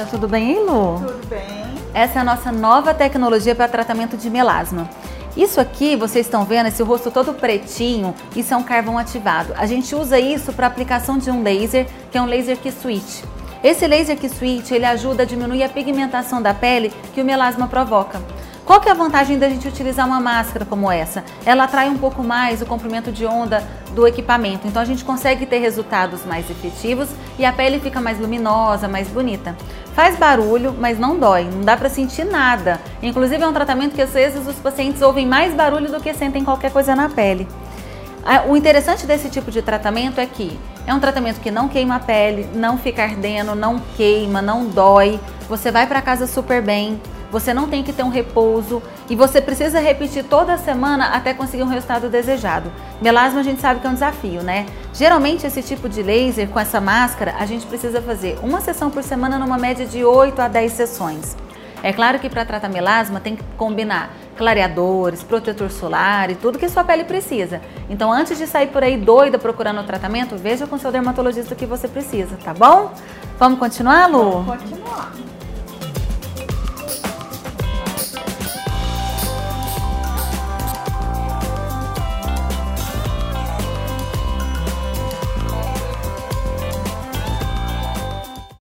Tá tudo bem, hein, Lu? Tudo bem. Essa é a nossa nova tecnologia para tratamento de melasma. Isso aqui, vocês estão vendo, esse rosto todo pretinho, isso é um carvão ativado. A gente usa isso para aplicação de um laser, que é um laser que switch. Esse laser que switch, ele ajuda a diminuir a pigmentação da pele que o melasma provoca. Qual que é a vantagem da gente utilizar uma máscara como essa? Ela atrai um pouco mais o comprimento de onda do equipamento, então a gente consegue ter resultados mais efetivos e a pele fica mais luminosa, mais bonita. Faz barulho, mas não dói, não dá para sentir nada. Inclusive é um tratamento que às vezes os pacientes ouvem mais barulho do que sentem qualquer coisa na pele. O interessante desse tipo de tratamento é que é um tratamento que não queima a pele, não fica ardendo, não queima, não dói. Você vai para casa super bem, você não tem que ter um repouso e você precisa repetir toda semana até conseguir um resultado desejado. Melasma a gente sabe que é um desafio, né? Geralmente esse tipo de laser com essa máscara, a gente precisa fazer uma sessão por semana numa média de 8 a 10 sessões. É claro que para tratar melasma tem que combinar clareadores, protetor solar e tudo que sua pele precisa. Então, antes de sair por aí doida procurando o tratamento, veja com seu dermatologista o que você precisa, tá bom? Vamos continuar, Lu? Vamos continuar.